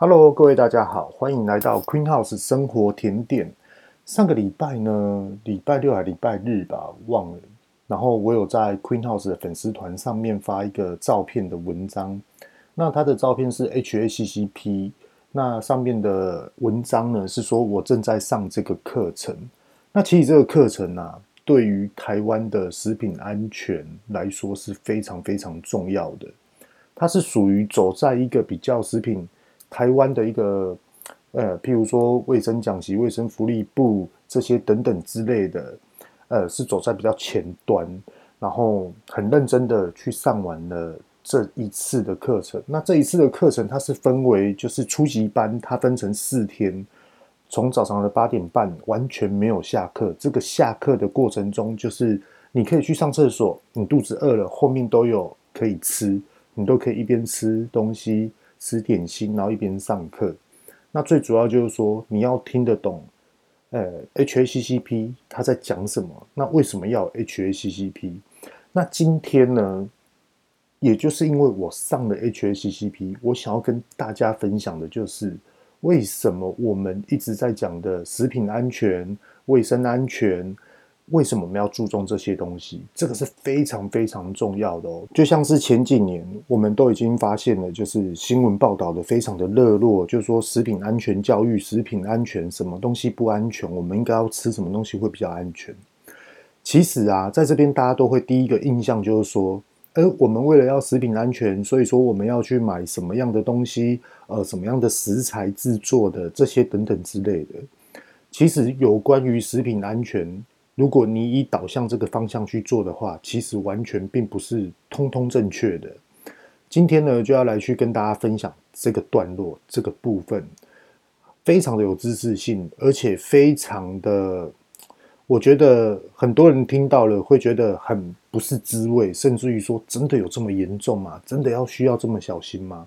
Hello，各位大家好，欢迎来到 Queen House 生活甜点。上个礼拜呢，礼拜六还礼拜日吧，忘了。然后我有在 Queen House 的粉丝团上面发一个照片的文章。那它的照片是 HACCP，那上面的文章呢是说我正在上这个课程。那其实这个课程啊，对于台湾的食品安全来说是非常非常重要的。它是属于走在一个比较食品。台湾的一个呃，譬如说卫生讲习、卫生福利部这些等等之类的，呃，是走在比较前端，然后很认真的去上完了这一次的课程。那这一次的课程，它是分为就是初级班，它分成四天，从早上的八点半完全没有下课。这个下课的过程中，就是你可以去上厕所，你肚子饿了，后面都有可以吃，你都可以一边吃东西。吃点心，然后一边上课。那最主要就是说，你要听得懂，呃，HACCP 他在讲什么？那为什么要 HACCP？那今天呢，也就是因为我上了 HACCP，我想要跟大家分享的就是，为什么我们一直在讲的食品安全、卫生安全。为什么我们要注重这些东西？这个是非常非常重要的哦。就像是前几年，我们都已经发现了，就是新闻报道的非常的热络，就是说食品安全教育、食品安全什么东西不安全，我们应该要吃什么东西会比较安全。其实啊，在这边大家都会第一个印象就是说，呃，我们为了要食品安全，所以说我们要去买什么样的东西，呃，什么样的食材制作的这些等等之类的。其实有关于食品安全。如果你以导向这个方向去做的话，其实完全并不是通通正确的。今天呢，就要来去跟大家分享这个段落这个部分，非常的有知识性，而且非常的，我觉得很多人听到了会觉得很不是滋味，甚至于说，真的有这么严重吗？真的要需要这么小心吗？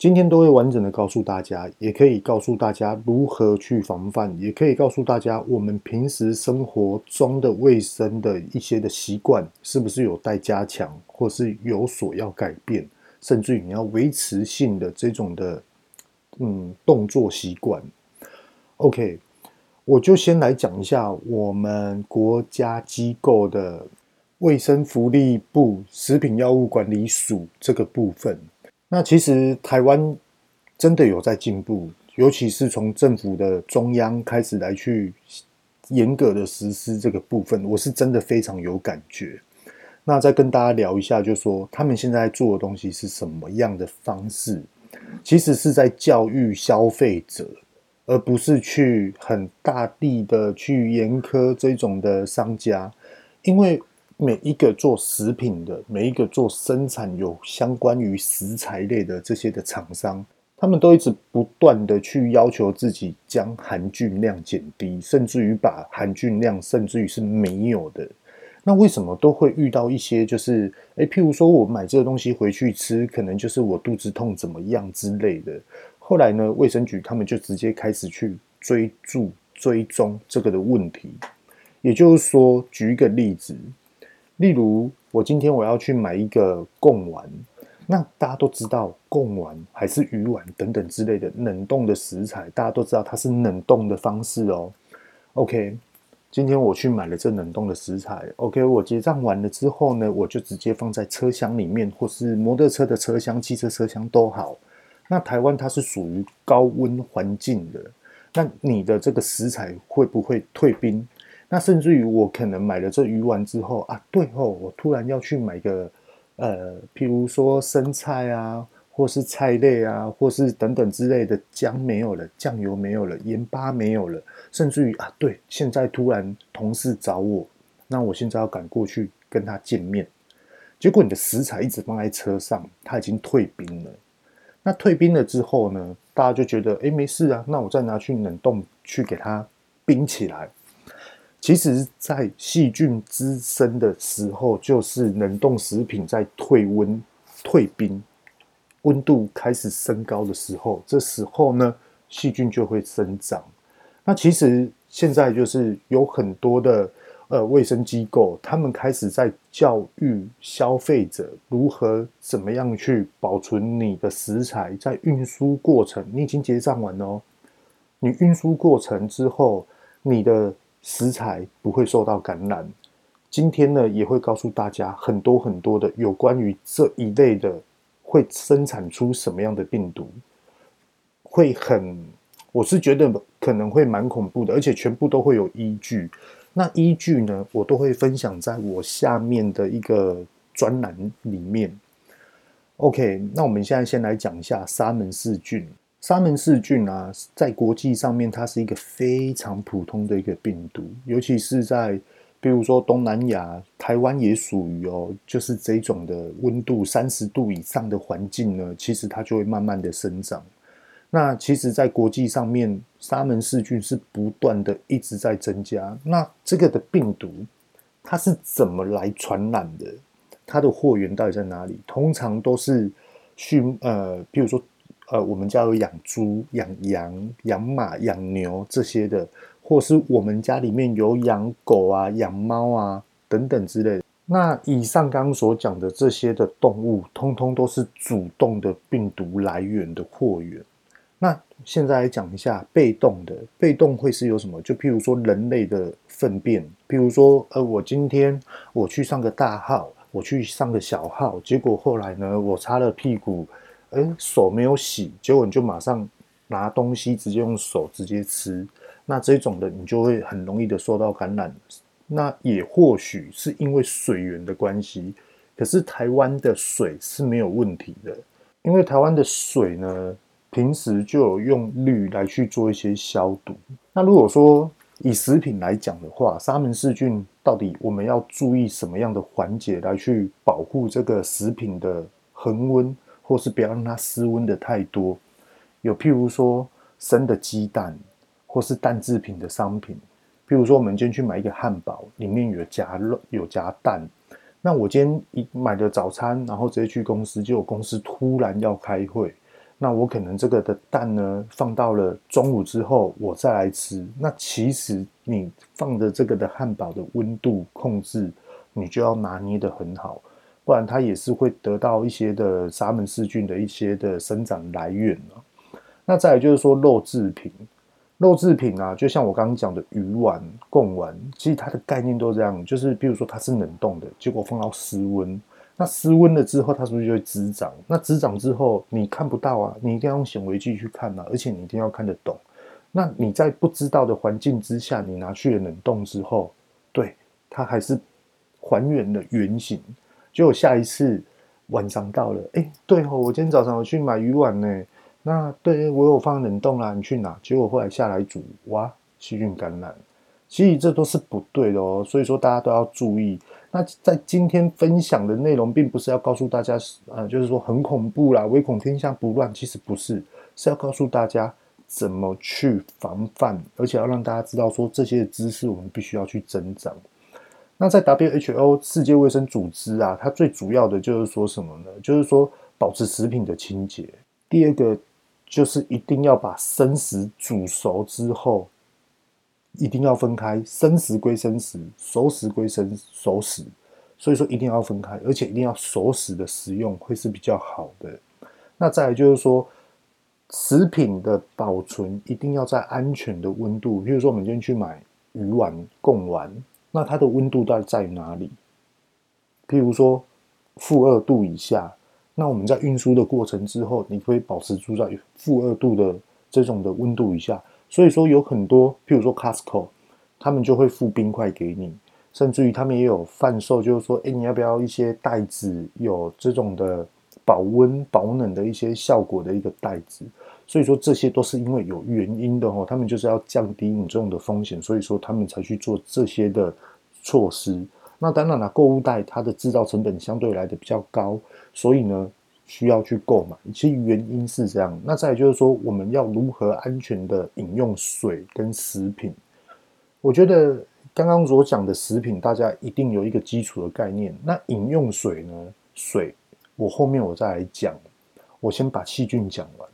今天都会完整的告诉大家，也可以告诉大家如何去防范，也可以告诉大家我们平时生活中的卫生的一些的习惯是不是有待加强，或是有所要改变，甚至于你要维持性的这种的嗯动作习惯。OK，我就先来讲一下我们国家机构的卫生福利部食品药物管理署这个部分。那其实台湾真的有在进步，尤其是从政府的中央开始来去严格的实施这个部分，我是真的非常有感觉。那再跟大家聊一下，就说他们现在做的东西是什么样的方式？其实是在教育消费者，而不是去很大力的去严苛这种的商家，因为。每一个做食品的，每一个做生产有相关于食材类的这些的厂商，他们都一直不断的去要求自己将含菌量减低，甚至于把含菌量甚至于是没有的。那为什么都会遇到一些就是，诶，譬如说我买这个东西回去吃，可能就是我肚子痛怎么样之类的。后来呢，卫生局他们就直接开始去追踪追踪这个的问题。也就是说，举一个例子。例如，我今天我要去买一个贡丸，那大家都知道贡丸还是鱼丸等等之类的冷冻的食材，大家都知道它是冷冻的方式哦。OK，今天我去买了这冷冻的食材，OK，我结账完了之后呢，我就直接放在车厢里面，或是摩托车的车厢、汽车车厢都好。那台湾它是属于高温环境的，那你的这个食材会不会退冰？那甚至于我可能买了这鱼丸之后啊，对哦，我突然要去买个呃，譬如说生菜啊，或是菜类啊，或是等等之类的，姜没有了，酱油没有了，盐巴没有了，甚至于啊，对，现在突然同事找我，那我现在要赶过去跟他见面，结果你的食材一直放在车上，它已经退冰了。那退冰了之后呢，大家就觉得诶，没事啊，那我再拿去冷冻去给它冰起来。其实，在细菌滋生的时候，就是冷冻食品在退温、退冰，温度开始升高的时候，这时候呢，细菌就会生长。那其实现在就是有很多的呃卫生机构，他们开始在教育消费者如何怎么样去保存你的食材，在运输过程，你已经结账完哦。你运输过程之后，你的食材不会受到感染。今天呢，也会告诉大家很多很多的有关于这一类的会生产出什么样的病毒，会很，我是觉得可能会蛮恐怖的，而且全部都会有依据。那依据呢，我都会分享在我下面的一个专栏里面。OK，那我们现在先来讲一下沙门氏菌。沙门氏菌啊，在国际上面，它是一个非常普通的一个病毒，尤其是在比如说东南亚，台湾也属于哦，就是这种的温度三十度以上的环境呢，其实它就会慢慢的生长。那其实，在国际上面，沙门氏菌是不断的一直在增加。那这个的病毒，它是怎么来传染的？它的货源到底在哪里？通常都是畜呃，比如说。呃，我们家有养猪、养羊、养马、养牛这些的，或是我们家里面有养狗啊、养猫啊等等之类的。那以上刚刚所讲的这些的动物，通通都是主动的病毒来源的货源。那现在来讲一下被动的，被动会是有什么？就譬如说人类的粪便，譬如说，呃，我今天我去上个大号，我去上个小号，结果后来呢，我擦了屁股。哎，手没有洗，结果你就马上拿东西直接用手直接吃，那这种的你就会很容易的受到感染。那也或许是因为水源的关系，可是台湾的水是没有问题的，因为台湾的水呢，平时就有用氯来去做一些消毒。那如果说以食品来讲的话，沙门氏菌到底我们要注意什么样的环节来去保护这个食品的恒温？或是不要让它失温的太多，有譬如说生的鸡蛋，或是蛋制品的商品，譬如说我们今天去买一个汉堡，里面有夹肉有夹蛋，那我今天一买的早餐，然后直接去公司，结果公司突然要开会，那我可能这个的蛋呢放到了中午之后我再来吃，那其实你放的这个的汉堡的温度控制，你就要拿捏得很好。不然它也是会得到一些的沙门氏菌的一些的生长来源。那再来就是说肉制品，肉制品啊，就像我刚刚讲的鱼丸、贡丸，其实它的概念都这样，就是比如说它是冷冻的，结果放到室温，那室温了之后，它是不是就会滋长？那滋长之后你看不到啊，你一定要用显微镜去看啊，而且你一定要看得懂。那你在不知道的环境之下，你拿去了冷冻之后，对，它还是还原了原形。结果下一次晚上到了，哎，对哦，我今天早上我去买鱼丸呢。那对，我有放冷冻啦，你去拿。结果后来下来煮，哇，细菌感染。其实这都是不对的哦，所以说大家都要注意。那在今天分享的内容，并不是要告诉大家，呃，就是说很恐怖啦，唯恐天下不乱。其实不是，是要告诉大家怎么去防范，而且要让大家知道说这些知识，我们必须要去增长。那在 WHO 世界卫生组织啊，它最主要的就是说什么呢？就是说保持食品的清洁。第二个就是一定要把生食煮熟之后，一定要分开，生食归生食，熟食归生熟食。所以说一定要分开，而且一定要熟食的食用会是比较好的。那再来就是说，食品的保存一定要在安全的温度，比如说我们今天去买鱼丸、贡丸。那它的温度到底在哪里？譬如说负二度以下，那我们在运输的过程之后，你可以保持住在负二度的这种的温度以下。所以说有很多，譬如说 Costco，他们就会附冰块给你，甚至于他们也有贩售，就是说，哎，你要不要一些袋子有这种的保温保冷的一些效果的一个袋子？所以说这些都是因为有原因的哦，他们就是要降低你这种的风险，所以说他们才去做这些的措施。那当然了，购物袋它的制造成本相对来的比较高，所以呢需要去购买。其实原因是这样。那再来就是说，我们要如何安全的饮用水跟食品？我觉得刚刚所讲的食品，大家一定有一个基础的概念。那饮用水呢？水我后面我再来讲，我先把细菌讲完。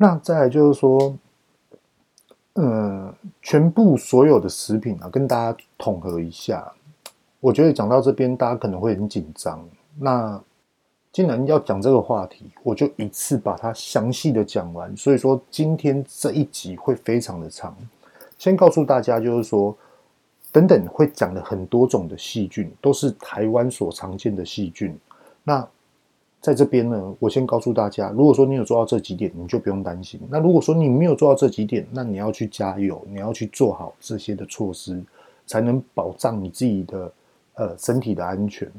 那再来就是说，嗯，全部所有的食品啊，跟大家统合一下。我觉得讲到这边，大家可能会很紧张。那既然要讲这个话题，我就一次把它详细的讲完。所以说，今天这一集会非常的长。先告诉大家，就是说，等等会讲的很多种的细菌，都是台湾所常见的细菌。那在这边呢，我先告诉大家，如果说你有做到这几点，你就不用担心。那如果说你没有做到这几点，那你要去加油，你要去做好这些的措施，才能保障你自己的呃身体的安全。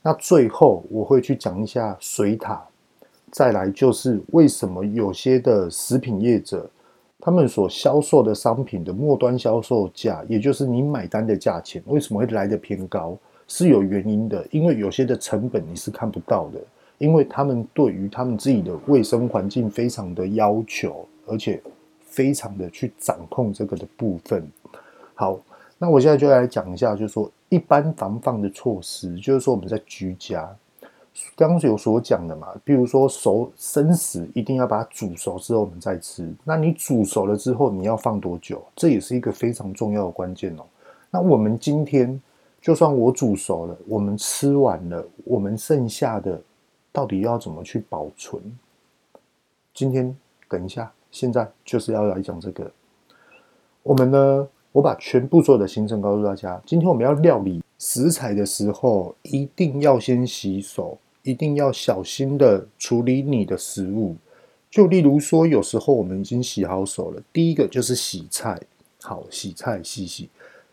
那最后我会去讲一下水塔，再来就是为什么有些的食品业者，他们所销售的商品的末端销售价，也就是你买单的价钱，为什么会来得偏高，是有原因的，因为有些的成本你是看不到的。因为他们对于他们自己的卫生环境非常的要求，而且非常的去掌控这个的部分。好，那我现在就来讲一下，就是说一般防范的措施，就是说我们在居家刚刚有所讲的嘛，比如说熟生食一定要把它煮熟之后我们再吃。那你煮熟了之后你要放多久？这也是一个非常重要的关键哦。那我们今天就算我煮熟了，我们吃完了，我们剩下的。到底要怎么去保存？今天等一下，现在就是要来讲这个。我们呢，我把全部所有的行程告诉大家。今天我们要料理食材的时候，一定要先洗手，一定要小心的处理你的食物。就例如说，有时候我们已经洗好手了，第一个就是洗菜。好，洗菜洗洗，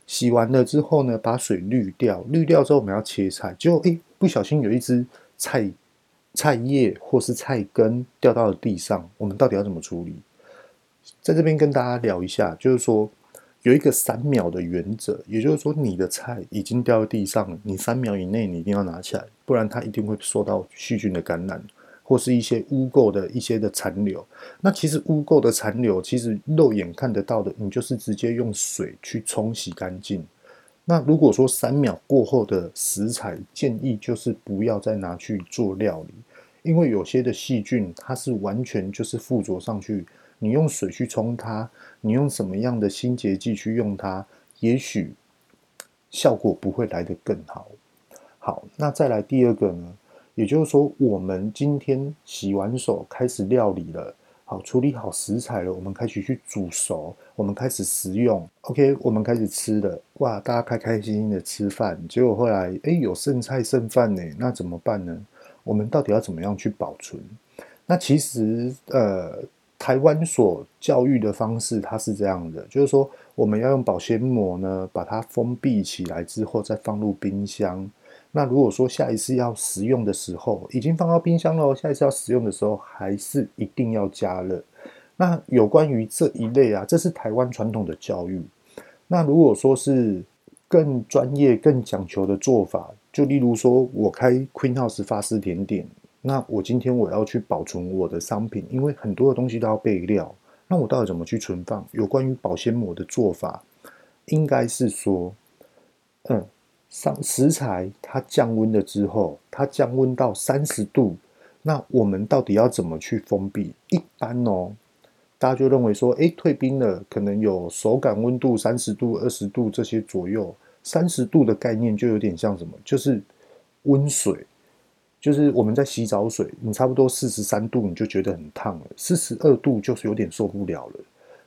洗完了之后呢，把水滤掉，滤掉之后我们要切菜，结果诶，不小心有一只菜。菜叶或是菜根掉到了地上，我们到底要怎么处理？在这边跟大家聊一下，就是说有一个三秒的原则，也就是说你的菜已经掉到地上了，你三秒以内你一定要拿起来，不然它一定会受到细菌的感染，或是一些污垢的一些的残留。那其实污垢的残留，其实肉眼看得到的，你就是直接用水去冲洗干净。那如果说三秒过后的食材，建议就是不要再拿去做料理，因为有些的细菌它是完全就是附着上去，你用水去冲它，你用什么样的清洁剂去用它，也许效果不会来得更好。好，那再来第二个呢，也就是说，我们今天洗完手开始料理了。好，处理好食材了，我们开始去煮熟，我们开始食用。OK，我们开始吃了，哇，大家开开心心的吃饭。结果后来，哎，有剩菜剩饭呢，那怎么办呢？我们到底要怎么样去保存？那其实，呃，台湾所教育的方式，它是这样的，就是说，我们要用保鲜膜呢，把它封闭起来之后，再放入冰箱。那如果说下一次要食用的时候，已经放到冰箱了，下一次要食用的时候，还是一定要加热。那有关于这一类啊，这是台湾传统的教育。那如果说是更专业、更讲求的做法，就例如说我开 Queen House 法式甜点，那我今天我要去保存我的商品，因为很多的东西都要备料，那我到底怎么去存放？有关于保鲜膜的做法，应该是说，嗯。上食材它降温了之后，它降温到三十度，那我们到底要怎么去封闭？一般哦，大家就认为说，诶，退冰了，可能有手感温度三十度、二十度这些左右。三十度的概念就有点像什么？就是温水，就是我们在洗澡水，你差不多四十三度你就觉得很烫了，四十二度就是有点受不了了。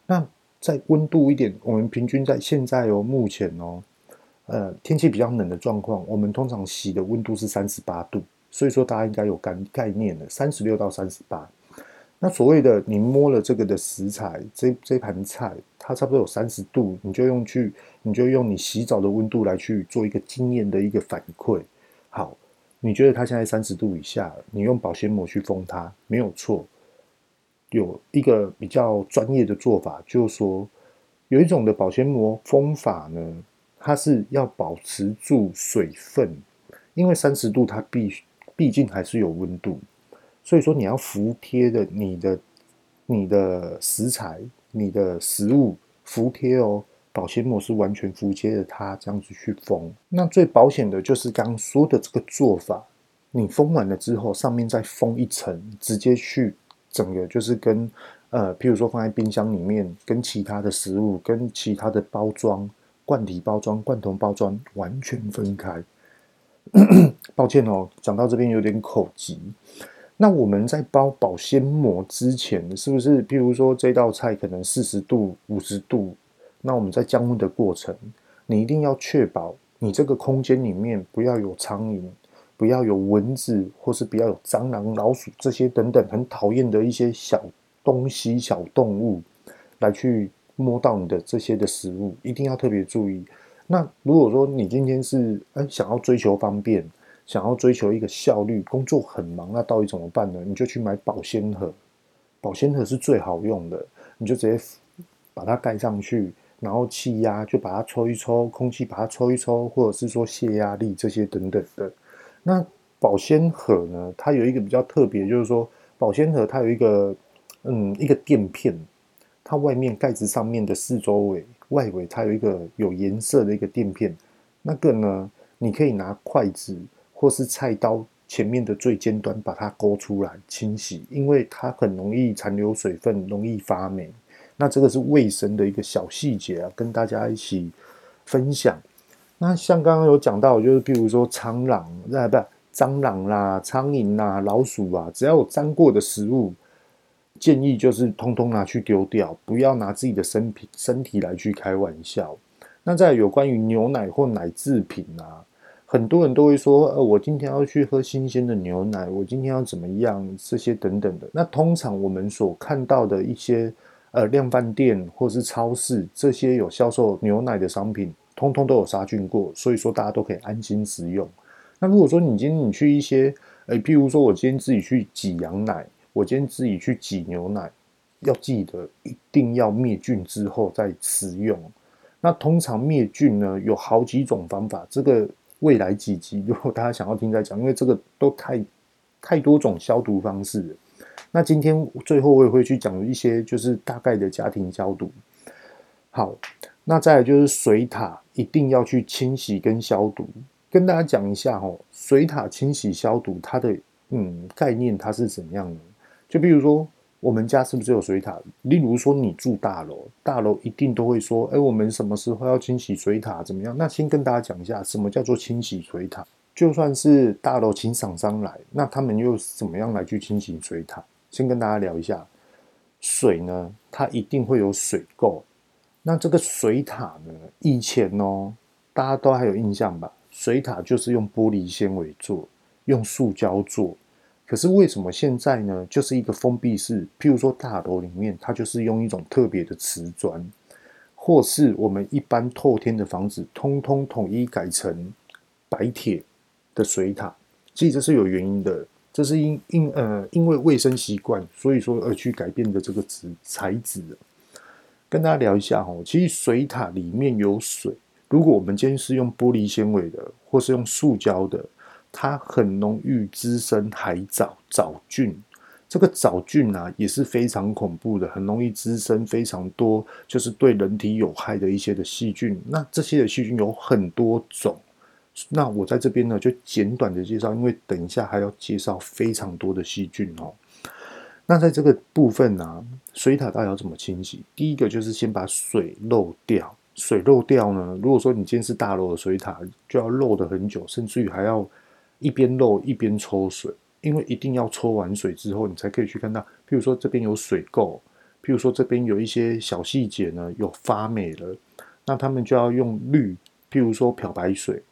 那再温度一点，我们平均在现在哦，目前哦。呃，天气比较冷的状况，我们通常洗的温度是三十八度，所以说大家应该有概概念的，三十六到三十八。那所谓的你摸了这个的食材，这这盘菜，它差不多有三十度，你就用去，你就用你洗澡的温度来去做一个经验的一个反馈。好，你觉得它现在三十度以下，你用保鲜膜去封它，没有错。有一个比较专业的做法，就是说有一种的保鲜膜封法呢。它是要保持住水分，因为三十度它必毕竟还是有温度，所以说你要服贴的你的你的食材、你的食物服贴哦，保鲜膜是完全服贴的，它这样子去封。那最保险的就是刚说的这个做法，你封完了之后，上面再封一层，直接去整个就是跟呃，譬如说放在冰箱里面，跟其他的食物、跟其他的包装、罐体包装、罐头包装完全分开。抱歉哦，讲到这边有点口急。那我们在包保鲜膜之前，是不是譬如说这道菜可能四十度、五十度？那我们在降温的过程，你一定要确保你这个空间里面不要有苍蝇，不要有蚊子，或是不要有蟑螂、老鼠这些等等很讨厌的一些小东西、小动物来去摸到你的这些的食物，一定要特别注意。那如果说你今天是哎想要追求方便，想要追求一个效率，工作很忙，那到底怎么办呢？你就去买保鲜盒，保鲜盒是最好用的，你就直接把它盖上去。然后气压就把它抽一抽，空气把它抽一抽，或者是说泄压力这些等等的。那保鲜盒呢？它有一个比较特别，就是说保鲜盒它有一个嗯一个垫片，它外面盖子上面的四周围外围它有一个有颜色的一个垫片。那个呢，你可以拿筷子或是菜刀前面的最尖端把它勾出来清洗，因为它很容易残留水分，容易发霉。那这个是卫生的一个小细节啊，跟大家一起分享。那像刚刚有讲到，就是比如说蟑螂，那不蟑螂啦、苍蝇啦、老鼠啊，只要有沾过的食物，建议就是通通拿去丢掉，不要拿自己的身体身体来去开玩笑。那在有关于牛奶或奶制品啊，很多人都会说，呃，我今天要去喝新鲜的牛奶，我今天要怎么样，这些等等的。那通常我们所看到的一些。呃，量贩店或是超市这些有销售牛奶的商品，通通都有杀菌过，所以说大家都可以安心食用。那如果说你今天你去一些，呃，譬如说我今天自己去挤羊奶，我今天自己去挤牛奶，要记得一定要灭菌之后再食用。那通常灭菌呢，有好几种方法，这个未来几集如果大家想要听再讲，因为这个都太太多种消毒方式。那今天最后我也会去讲一些，就是大概的家庭消毒。好，那再来就是水塔一定要去清洗跟消毒。跟大家讲一下哦，水塔清洗消毒它的嗯概念它是怎样的？就比如说我们家是不是有水塔？例如说你住大楼，大楼一定都会说，哎，我们什么时候要清洗水塔？怎么样？那先跟大家讲一下，什么叫做清洗水塔？就算是大楼请厂商来，那他们又怎么样来去清洗水塔？先跟大家聊一下，水呢，它一定会有水垢。那这个水塔呢，以前哦，大家都还有印象吧？水塔就是用玻璃纤维做，用塑胶做。可是为什么现在呢，就是一个封闭式？譬如说大楼里面，它就是用一种特别的瓷砖，或是我们一般透天的房子，通通统一改成白铁的水塔。其实这是有原因的。这是因因呃因为卫生习惯，所以说而去改变的这个纸材质。跟大家聊一下哈，其实水塔里面有水，如果我们今天是用玻璃纤维的，或是用塑胶的，它很容易滋生海藻藻菌。这个藻菌啊也是非常恐怖的，很容易滋生非常多，就是对人体有害的一些的细菌。那这些的细菌有很多种。那我在这边呢，就简短的介绍，因为等一下还要介绍非常多的细菌哦。那在这个部分呢、水塔到底要怎么清洗？第一个就是先把水漏掉。水漏掉呢，如果说你今天是大楼的水塔，就要漏得很久，甚至于还要一边漏一边抽水，因为一定要抽完水之后，你才可以去看到，譬如说这边有水垢，譬如说这边有一些小细节呢有发霉了，那他们就要用氯，譬如说漂白水。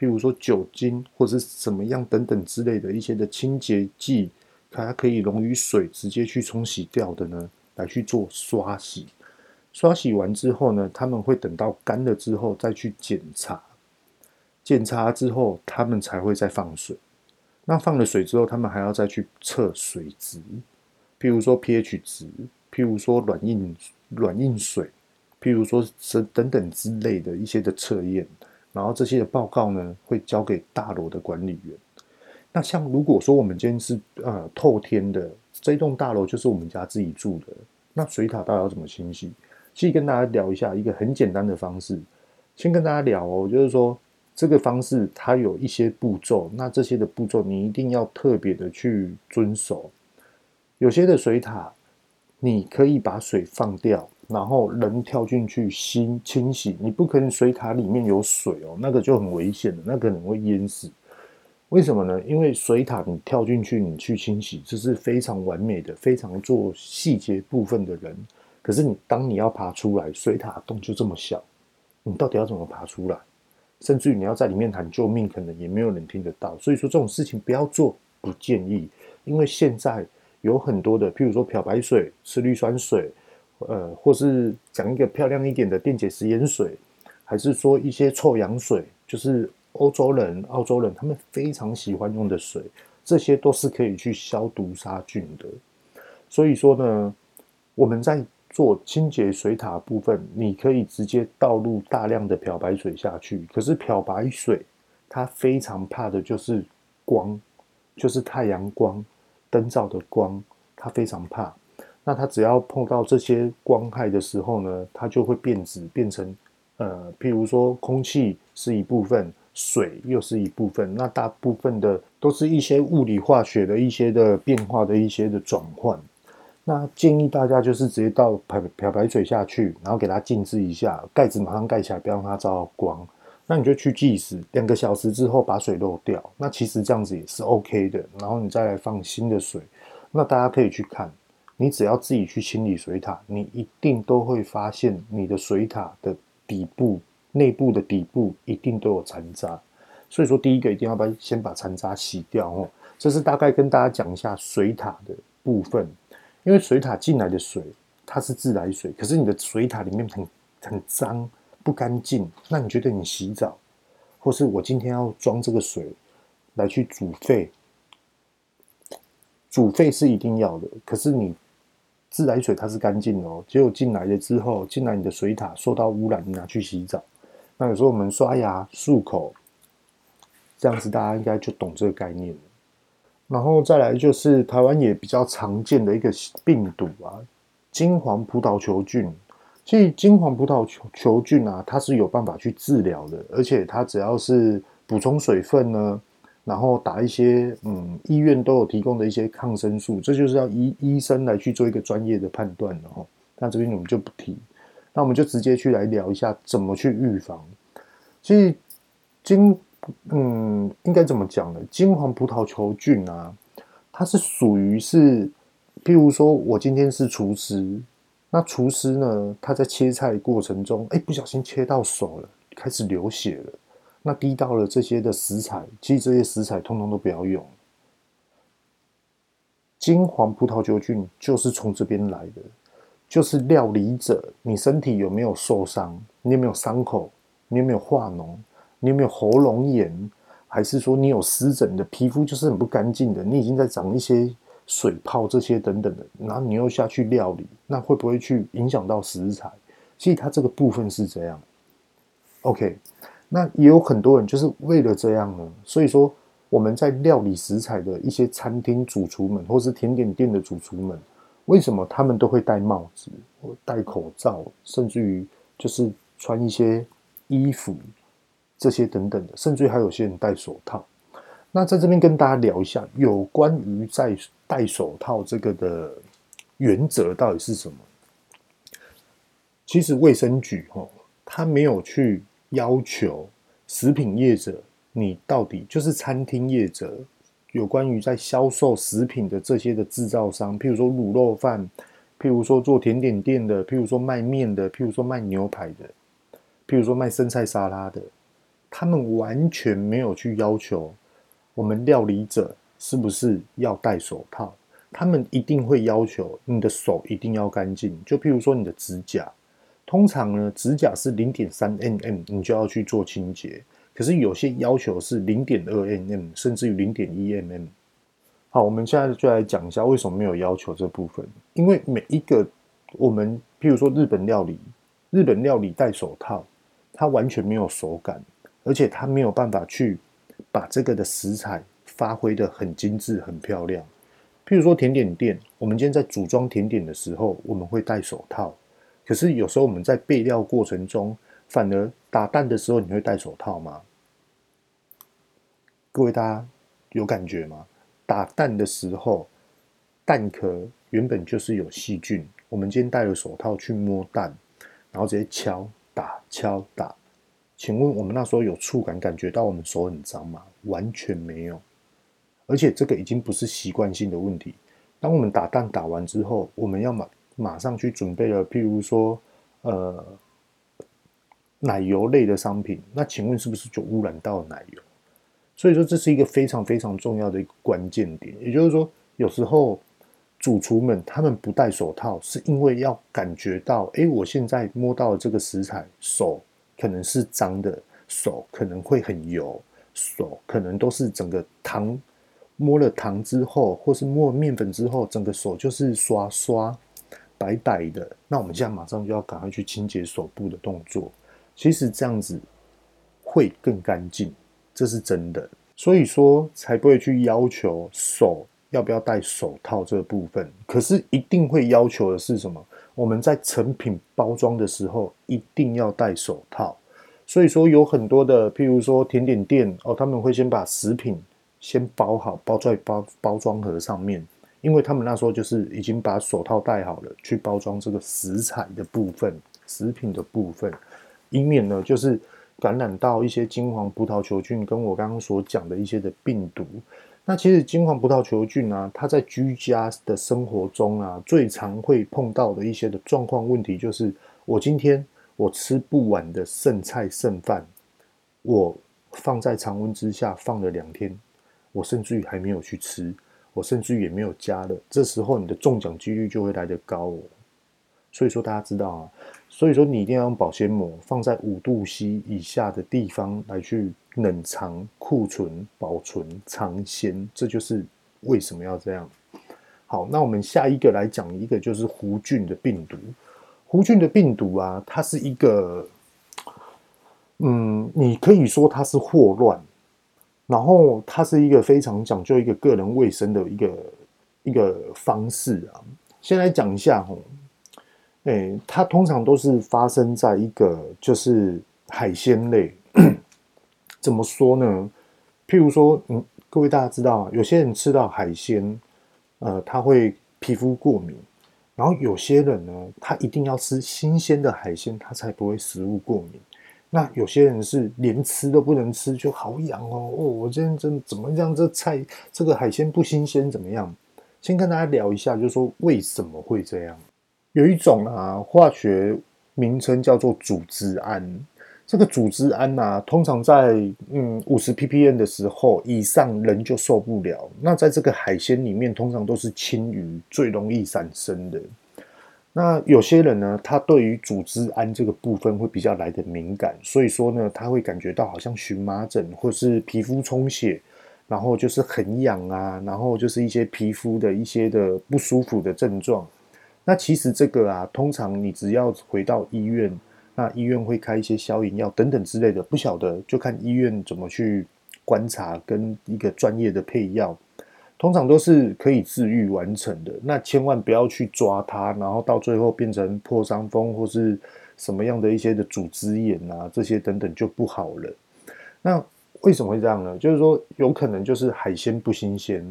譬如说酒精或者是什么样等等之类的一些的清洁剂，它可以溶于水直接去冲洗掉的呢，来去做刷洗。刷洗完之后呢，他们会等到干了之后再去检查。检查之后，他们才会再放水。那放了水之后，他们还要再去测水质，譬如说 pH 值，譬如说软硬软硬水，譬如说是等等之类的一些的测验。然后这些的报告呢，会交给大楼的管理员。那像如果说我们今天是呃透天的这栋大楼，就是我们家自己住的，那水塔到底要怎么清洗？其实跟大家聊一下一个很简单的方式。先跟大家聊哦，就是说这个方式它有一些步骤，那这些的步骤你一定要特别的去遵守。有些的水塔，你可以把水放掉，然后人跳进去清清洗。你不可能水塔里面有水哦，那个就很危险了，那可能会淹死。为什么呢？因为水塔你跳进去，你去清洗，这是非常完美的，非常做细节部分的人。可是你当你要爬出来，水塔洞就这么小，你到底要怎么爬出来？甚至于你要在里面喊救命，可能也没有人听得到。所以说这种事情不要做，不建议。因为现在有很多的，譬如说漂白水、次氯酸水，呃，或是讲一个漂亮一点的电解食盐水，还是说一些臭氧水，就是。欧洲人、澳洲人，他们非常喜欢用的水，这些都是可以去消毒杀菌的。所以说呢，我们在做清洁水塔部分，你可以直接倒入大量的漂白水下去。可是漂白水它非常怕的就是光，就是太阳光、灯照的光，它非常怕。那它只要碰到这些光害的时候呢，它就会变质，变成呃，譬如说空气是一部分。水又是一部分，那大部分的都是一些物理化学的一些的变化的一些的转换。那建议大家就是直接倒漂漂白水下去，然后给它静置一下，盖子马上盖起来，不要让它照到光。那你就去计时，两个小时之后把水漏掉。那其实这样子也是 OK 的。然后你再来放新的水。那大家可以去看，你只要自己去清理水塔，你一定都会发现你的水塔的底部。内部的底部一定都有残渣，所以说第一个一定要把先把残渣洗掉哦。这是大概跟大家讲一下水塔的部分，因为水塔进来的水它是自来水，可是你的水塔里面很很脏不干净，那你觉得你洗澡，或是我今天要装这个水来去煮沸，煮沸是一定要的，可是你。自来水它是干净的哦，结果进来了之后，进来你的水塔受到污染，你拿去洗澡。那有时候我们刷牙漱口，这样子大家应该就懂这个概念了。然后再来就是台湾也比较常见的一个病毒啊，金黄葡萄球菌。其实金黄葡萄球球菌啊，它是有办法去治疗的，而且它只要是补充水分呢。然后打一些，嗯，医院都有提供的一些抗生素，这就是要医医生来去做一个专业的判断的哦。那这边我们就不提，那我们就直接去来聊一下怎么去预防。其实金，嗯，应该怎么讲呢？金黄葡萄球菌啊，它是属于是，譬如说我今天是厨师，那厨师呢，他在切菜过程中，哎，不小心切到手了，开始流血了。那滴到了这些的食材，其实这些食材通通都不要用。金黄葡萄球菌就是从这边来的，就是料理者，你身体有没有受伤？你有没有伤口？你有没有化脓？你有没有喉咙炎？还是说你有湿疹的皮肤就是很不干净的？你已经在长一些水泡这些等等的，然后你又下去料理，那会不会去影响到食材？其实它这个部分是这样。OK。那也有很多人就是为了这样呢，所以说我们在料理食材的一些餐厅主厨们，或是甜点店的主厨们，为什么他们都会戴帽子、戴口罩，甚至于就是穿一些衣服这些等等的，甚至还有些人戴手套。那在这边跟大家聊一下，有关于在戴手套这个的原则到底是什么？其实卫生局哈，他没有去。要求食品业者，你到底就是餐厅业者，有关于在销售食品的这些的制造商，譬如说卤肉饭，譬如说做甜点店的，譬如说卖面的，譬如说卖牛排的，譬如说卖生菜沙拉的，他们完全没有去要求我们料理者是不是要戴手套，他们一定会要求你的手一定要干净，就譬如说你的指甲。通常呢，指甲是零点三 mm，你就要去做清洁。可是有些要求是零点二 mm，甚至于零点一 mm。好，我们现在就来讲一下为什么没有要求这部分。因为每一个我们，譬如说日本料理，日本料理戴手套，它完全没有手感，而且它没有办法去把这个的食材发挥的很精致、很漂亮。譬如说甜点店，我们今天在组装甜点的时候，我们会戴手套。可是有时候我们在备料过程中，反而打蛋的时候，你会戴手套吗？各位大家有感觉吗？打蛋的时候，蛋壳原本就是有细菌，我们今天戴了手套去摸蛋，然后直接敲打敲打，请问我们那时候有触感感觉到我们手很脏吗？完全没有，而且这个已经不是习惯性的问题。当我们打蛋打完之后，我们要马马上去准备了，譬如说呃奶油类的商品，那请问是不是就污染到奶油？所以说这是一个非常非常重要的一个关键点，也就是说，有时候主厨们他们不戴手套，是因为要感觉到，哎，我现在摸到这个食材，手可能是脏的，手可能会很油，手可能都是整个糖摸了糖之后，或是摸了面粉之后，整个手就是刷刷白白的。那我们现在马上就要赶快去清洁手部的动作，其实这样子会更干净。这是真的，所以说才不会去要求手要不要戴手套这个部分。可是一定会要求的是什么？我们在成品包装的时候一定要戴手套。所以说有很多的，譬如说甜点店哦，他们会先把食品先包好，包在包包装盒上面，因为他们那时候就是已经把手套戴好了，去包装这个食材的部分、食品的部分，以免呢就是。感染到一些金黄葡萄球菌，跟我刚刚所讲的一些的病毒。那其实金黄葡萄球菌啊，它在居家的生活中啊，最常会碰到的一些的状况问题，就是我今天我吃不完的剩菜剩饭，我放在常温之下放了两天，我甚至于还没有去吃，我甚至于也没有加热，这时候你的中奖几率就会来得高哦。所以说大家知道啊。所以说，你一定要用保鲜膜放在五度 C 以下的地方来去冷藏、库存、保存、藏鲜，这就是为什么要这样。好，那我们下一个来讲一个就是胡菌的病毒。胡菌的病毒啊，它是一个，嗯，你可以说它是霍乱，然后它是一个非常讲究一个个人卫生的一个一个方式啊。先来讲一下吼。哎，它通常都是发生在一个就是海鲜类，怎么说呢？譬如说，嗯，各位大家知道，有些人吃到海鲜，呃，他会皮肤过敏，然后有些人呢，他一定要吃新鲜的海鲜，他才不会食物过敏。那有些人是连吃都不能吃，就好痒哦。哦，我今天真怎么样？这菜这个海鲜不新鲜，怎么样？先跟大家聊一下，就是说为什么会这样。有一种啊，化学名称叫做组织胺。这个组织胺啊，通常在嗯五十 ppm 的时候以上，人就受不了。那在这个海鲜里面，通常都是青鱼最容易产生的。那有些人呢，他对于组织胺这个部分会比较来得敏感，所以说呢，他会感觉到好像荨麻疹或是皮肤充血，然后就是很痒啊，然后就是一些皮肤的一些的不舒服的症状。那其实这个啊，通常你只要回到医院，那医院会开一些消炎药等等之类的，不晓得就看医院怎么去观察跟一个专业的配药，通常都是可以治愈完成的。那千万不要去抓它，然后到最后变成破伤风或是什么样的一些的组织炎啊，这些等等就不好了。那为什么会这样呢？就是说有可能就是海鲜不新鲜，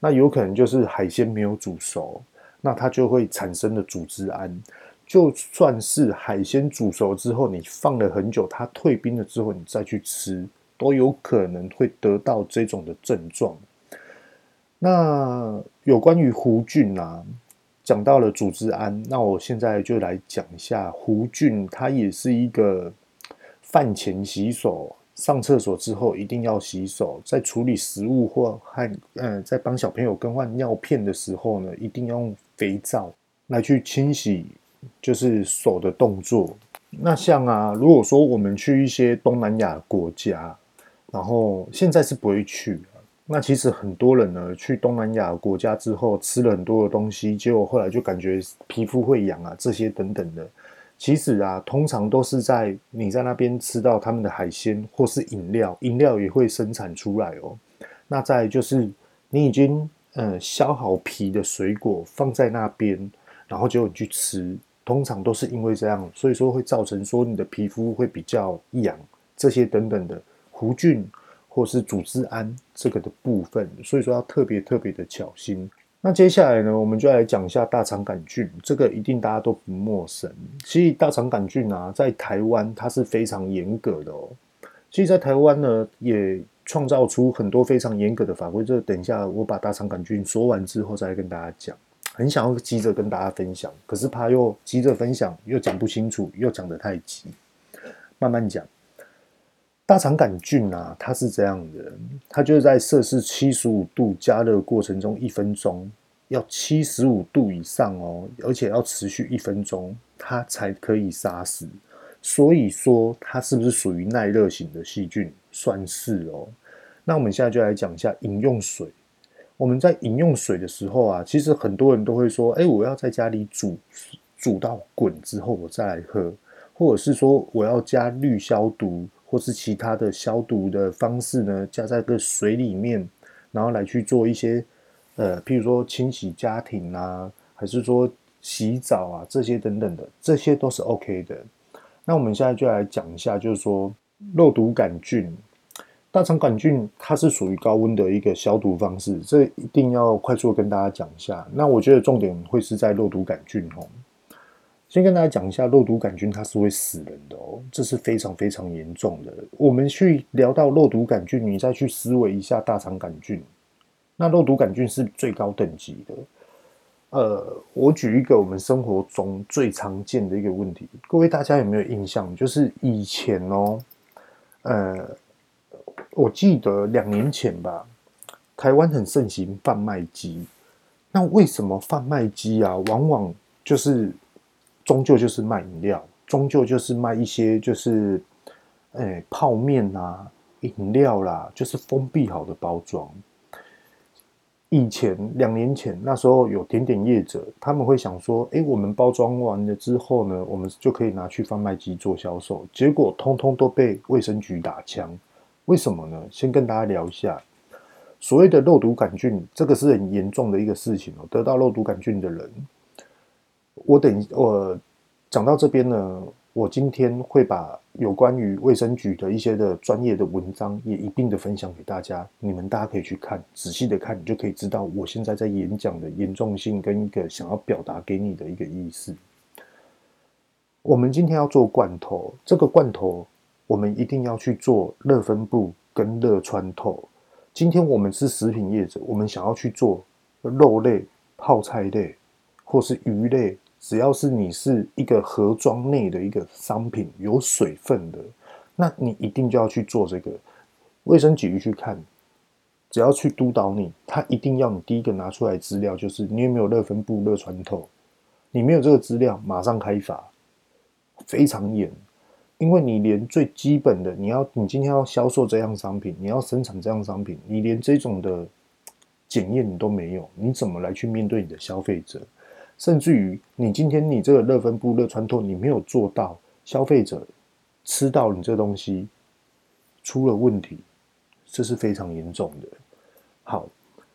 那有可能就是海鲜没有煮熟。那它就会产生的组织胺，就算是海鲜煮熟之后，你放了很久，它退冰了之后，你再去吃，都有可能会得到这种的症状。那有关于胡菌啊，讲到了组织胺，那我现在就来讲一下胡菌，它也是一个饭前洗手。上厕所之后一定要洗手，在处理食物或和嗯，在帮小朋友更换尿片的时候呢，一定要用肥皂来去清洗，就是手的动作。那像啊，如果说我们去一些东南亚国家，然后现在是不会去，那其实很多人呢去东南亚国家之后吃了很多的东西，结果后来就感觉皮肤会痒啊，这些等等的。其实啊，通常都是在你在那边吃到他们的海鲜或是饮料，饮料也会生产出来哦。那再就是你已经呃削好皮的水果放在那边，然后结果你去吃，通常都是因为这样，所以说会造成说你的皮肤会比较痒，这些等等的弧菌或是组织胺这个的部分，所以说要特别特别的小心。那接下来呢，我们就来讲一下大肠杆菌，这个一定大家都不陌生。其实大肠杆菌啊，在台湾它是非常严格的哦。其实，在台湾呢，也创造出很多非常严格的法规。这等一下我把大肠杆菌说完之后，再来跟大家讲。很想要急着跟大家分享，可是怕又急着分享又讲不清楚，又讲得太急，慢慢讲。大肠杆菌啊，它是这样的，它就是在摄氏七十五度加热过程中，一分钟要七十五度以上哦，而且要持续一分钟，它才可以杀死。所以说，它是不是属于耐热型的细菌？算是哦。那我们现在就来讲一下饮用水。我们在饮用水的时候啊，其实很多人都会说：“哎，我要在家里煮，煮到滚之后我再来喝，或者是说我要加氯消毒。”或是其他的消毒的方式呢，加在个水里面，然后来去做一些，呃，譬如说清洗家庭啊，还是说洗澡啊，这些等等的，这些都是 OK 的。那我们现在就来讲一下，就是说肉毒杆菌、大肠杆菌，它是属于高温的一个消毒方式，这一定要快速跟大家讲一下。那我觉得重点会是在肉毒杆菌哦。先跟大家讲一下，肉毒杆菌它是会死人的哦，这是非常非常严重的。我们去聊到肉毒杆菌，你再去思维一下大肠杆菌，那肉毒杆菌是最高等级的。呃，我举一个我们生活中最常见的一个问题，各位大家有没有印象？就是以前哦，呃，我记得两年前吧，台湾很盛行贩卖机。那为什么贩卖机啊，往往就是终究就是卖饮料，终究就是卖一些就是，哎，泡面啊，饮料啦，就是封闭好的包装。以前两年前那时候有点点业者，他们会想说，哎，我们包装完了之后呢，我们就可以拿去贩卖机做销售。结果通通都被卫生局打枪，为什么呢？先跟大家聊一下，所谓的肉毒杆菌，这个是很严重的一个事情哦。得到肉毒杆菌的人。我等我讲到这边呢，我今天会把有关于卫生局的一些的专业的文章也一并的分享给大家，你们大家可以去看，仔细的看，你就可以知道我现在在演讲的严重性跟一个想要表达给你的一个意思。我们今天要做罐头，这个罐头我们一定要去做热分布跟热穿透。今天我们是食品业者，我们想要去做肉类、泡菜类或是鱼类。只要是你是一个盒装内的一个商品，有水分的，那你一定就要去做这个。卫生局去看，只要去督导你，他一定要你第一个拿出来资料，就是你有没有热分布、热穿透。你没有这个资料，马上开罚，非常严。因为你连最基本的，你要你今天要销售这样商品，你要生产这样商品，你连这种的检验你都没有，你怎么来去面对你的消费者？甚至于，你今天你这个热分布、热穿透，你没有做到，消费者吃到你这东西出了问题，这是非常严重的。好，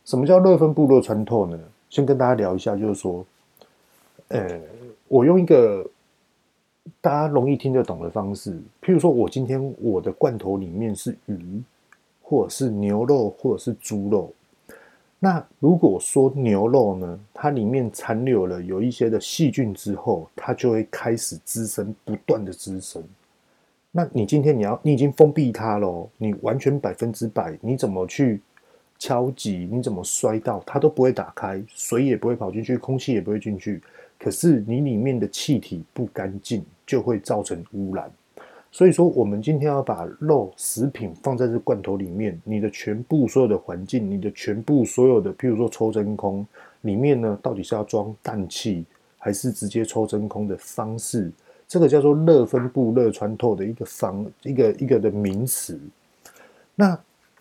什么叫热分布、热穿透呢？先跟大家聊一下，就是说，呃，我用一个大家容易听得懂的方式，譬如说，我今天我的罐头里面是鱼，或者是牛肉，或者是猪肉。那如果说牛肉呢，它里面残留了有一些的细菌之后，它就会开始滋生，不断的滋生。那你今天你要，你已经封闭它了，你完全百分之百，你怎么去敲击，你怎么摔到，它都不会打开，水也不会跑进去，空气也不会进去。可是你里面的气体不干净，就会造成污染。所以说，我们今天要把肉食品放在这罐头里面，你的全部所有的环境，你的全部所有的，譬如说抽真空里面呢，到底是要装氮气，还是直接抽真空的方式？这个叫做热分布、热穿透的一个方，一个一个的名词。那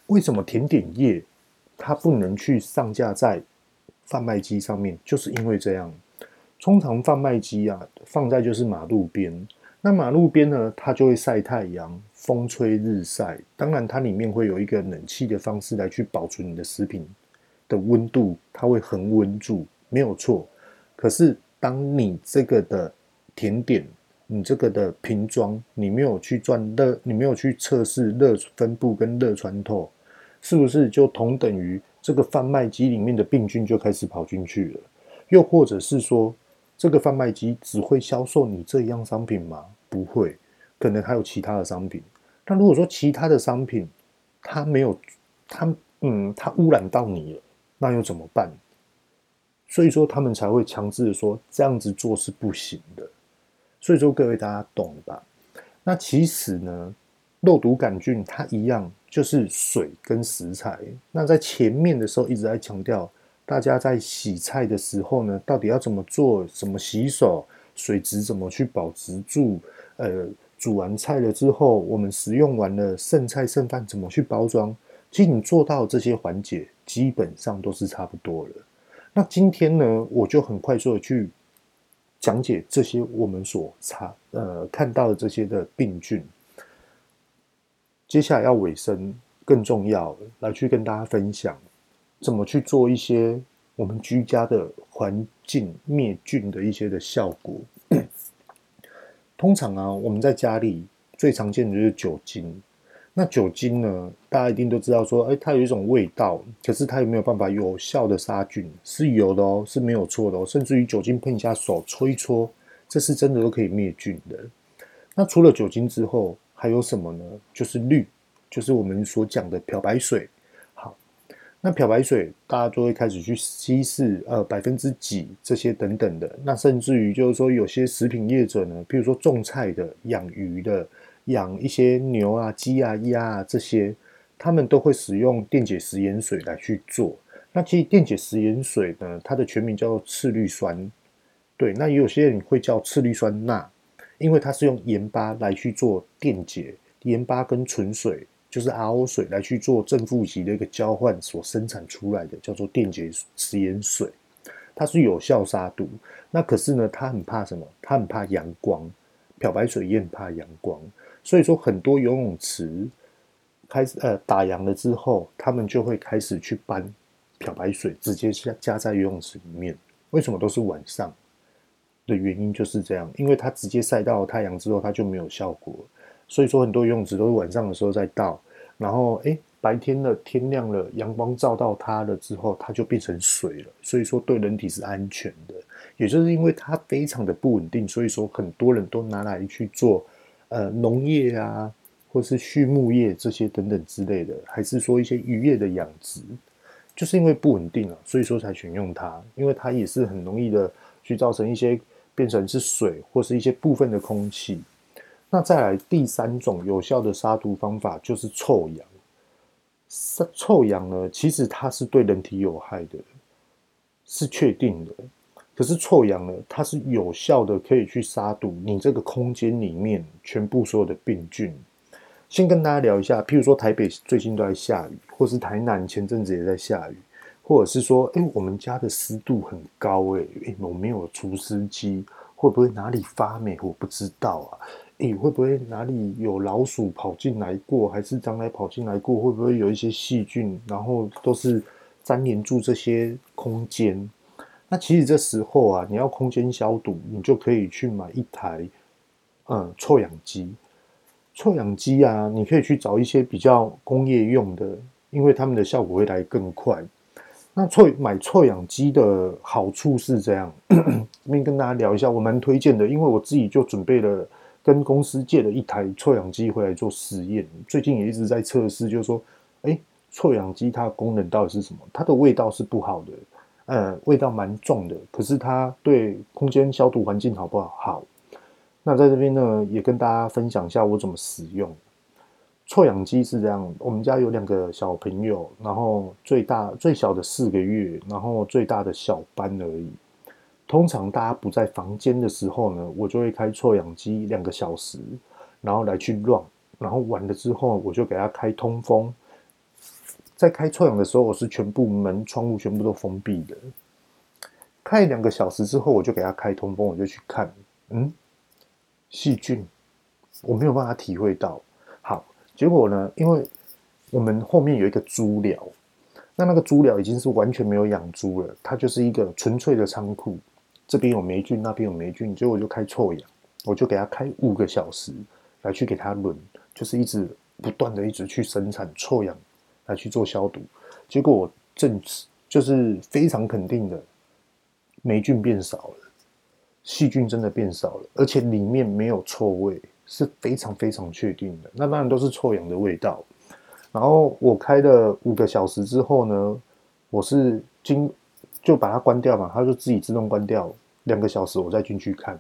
为什么甜点业它不能去上架在贩卖机上面？就是因为这样，通常贩卖机啊，放在就是马路边。那马路边呢，它就会晒太阳，风吹日晒。当然，它里面会有一个冷气的方式来去保存你的食品的温度，它会恒温住，没有错。可是，当你这个的甜点，你这个的瓶装，你没有去转热，你没有去测试热分布跟热穿透，是不是就同等于这个贩卖机里面的病菌就开始跑进去了。又或者是说，这个贩卖机只会销售你这一样商品吗？不会，可能还有其他的商品。那如果说其他的商品它没有，它嗯，它污染到你了，那又怎么办？所以说他们才会强制的说这样子做是不行的。所以说各位大家懂了吧？那其实呢，肉毒杆菌它一样就是水跟食材。那在前面的时候一直在强调。大家在洗菜的时候呢，到底要怎么做？怎么洗手？水质怎么去保持住？呃，煮完菜了之后，我们食用完了剩菜剩饭怎么去包装？其实你做到这些环节，基本上都是差不多了。那今天呢，我就很快速的去讲解这些我们所查呃看到的这些的病菌。接下来要尾声，更重要来去跟大家分享。怎么去做一些我们居家的环境灭菌的一些的效果？通常啊，我们在家里最常见的就是酒精。那酒精呢，大家一定都知道说，哎，它有一种味道，可是它有没有办法有效的杀菌？是有的哦，是没有错的哦。甚至于酒精喷一下手搓一搓，这是真的都可以灭菌的。那除了酒精之后，还有什么呢？就是氯，就是我们所讲的漂白水。那漂白水，大家就会开始去稀释，呃，百分之几这些等等的。那甚至于就是说，有些食品业者呢，譬如说种菜的、养鱼的、养一些牛啊、鸡啊、鸭啊这些，他们都会使用电解食盐水来去做。那其实电解食盐水呢，它的全名叫做次氯酸。对，那也有些人会叫次氯酸钠，因为它是用盐巴来去做电解，盐巴跟纯水。就是 RO 水来去做正负极的一个交换所生产出来的，叫做电解食盐水，它是有效杀毒。那可是呢，它很怕什么？它很怕阳光，漂白水也很怕阳光。所以说，很多游泳池开始呃打烊了之后，他们就会开始去搬漂白水，直接加加在游泳池里面。为什么都是晚上的原因就是这样，因为它直接晒到太阳之后，它就没有效果。所以说，很多游泳池都是晚上的时候再倒，然后诶，白天了，天亮了，阳光照到它了之后，它就变成水了。所以说，对人体是安全的。也就是因为它非常的不稳定，所以说很多人都拿来去做呃农业啊，或是畜牧业这些等等之类的，还是说一些渔业的养殖，就是因为不稳定啊，所以说才选用它，因为它也是很容易的去造成一些变成是水或是一些部分的空气。那再来第三种有效的杀毒方法就是臭氧。臭氧呢，其实它是对人体有害的，是确定的。可是臭氧呢，它是有效的，可以去杀毒你这个空间里面全部所有的病菌。先跟大家聊一下，譬如说台北最近都在下雨，或是台南前阵子也在下雨，或者是说，哎，我们家的湿度很高，哎，哎，我没有除湿机，会不会哪里发霉？我不知道啊。你，会不会哪里有老鼠跑进来过，还是蟑螂跑进来过？会不会有一些细菌，然后都是粘连住这些空间？那其实这时候啊，你要空间消毒，你就可以去买一台嗯臭氧机。臭氧机啊，你可以去找一些比较工业用的，因为他们的效果会来更快。那臭买臭氧机的好处是这样，这边跟大家聊一下，我蛮推荐的，因为我自己就准备了。跟公司借了一台臭氧机回来做实验，最近也一直在测试，就是说，哎，臭氧机它的功能到底是什么？它的味道是不好的，呃，味道蛮重的，可是它对空间消毒环境好不好？好。那在这边呢，也跟大家分享一下我怎么使用。臭氧机是这样，我们家有两个小朋友，然后最大最小的四个月，然后最大的小班而已。通常大家不在房间的时候呢，我就会开臭氧机两个小时，然后来去 run，然后完了之后我就给它开通风。在开臭氧的时候，我是全部门窗户全部都封闭的。开两个小时之后，我就给它开通风，我就去看，嗯，细菌我没有办法体会到。好，结果呢，因为我们后面有一个猪寮，那那个猪寮已经是完全没有养猪了，它就是一个纯粹的仓库。这边有霉菌，那边有霉菌，结果我就开臭氧，我就给它开五个小时来去给它轮，就是一直不断的一直去生产臭氧来去做消毒。结果我正就是非常肯定的，霉菌变少了，细菌真的变少了，而且里面没有臭味，是非常非常确定的。那当然都是臭氧的味道。然后我开了五个小时之后呢，我是经就把它关掉嘛，它就自己自动关掉。两个小时我再进去看，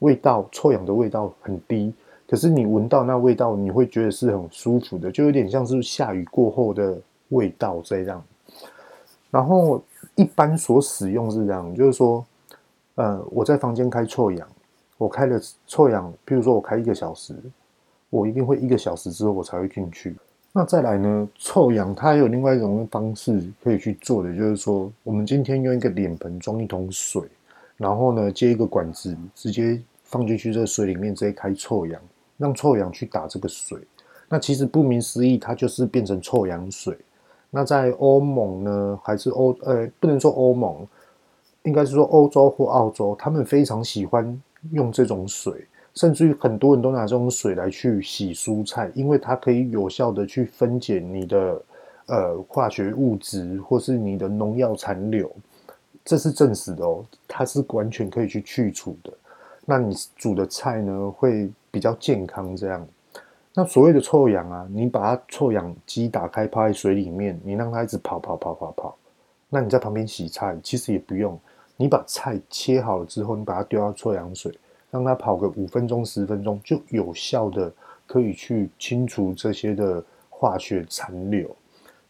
味道臭氧的味道很低，可是你闻到那味道，你会觉得是很舒服的，就有点像是下雨过后的味道这样。然后一般所使用是这样，就是说，呃，我在房间开臭氧，我开了臭氧，比如说我开一个小时，我一定会一个小时之后我才会进去。那再来呢，臭氧它有另外一种方式可以去做的，就是说，我们今天用一个脸盆装一桶水，然后呢接一个管子，直接放进去这个水里面，直接开臭氧，让臭氧去打这个水。那其实顾名思义，它就是变成臭氧水。那在欧盟呢，还是欧呃，不能说欧盟，应该是说欧洲或澳洲，他们非常喜欢用这种水，甚至于很多人都拿这种水来去洗蔬菜，因为它可以有效的去分解你的呃化学物质或是你的农药残留，这是证实的哦，它是完全可以去去除的。那你煮的菜呢，会比较健康这样。那所谓的臭氧啊，你把它臭氧机打开，泡在水里面，你让它一直跑跑跑跑跑。那你在旁边洗菜，其实也不用。你把菜切好了之后，你把它丢到臭氧水，让它跑个五分钟、十分钟，就有效的可以去清除这些的化学残留。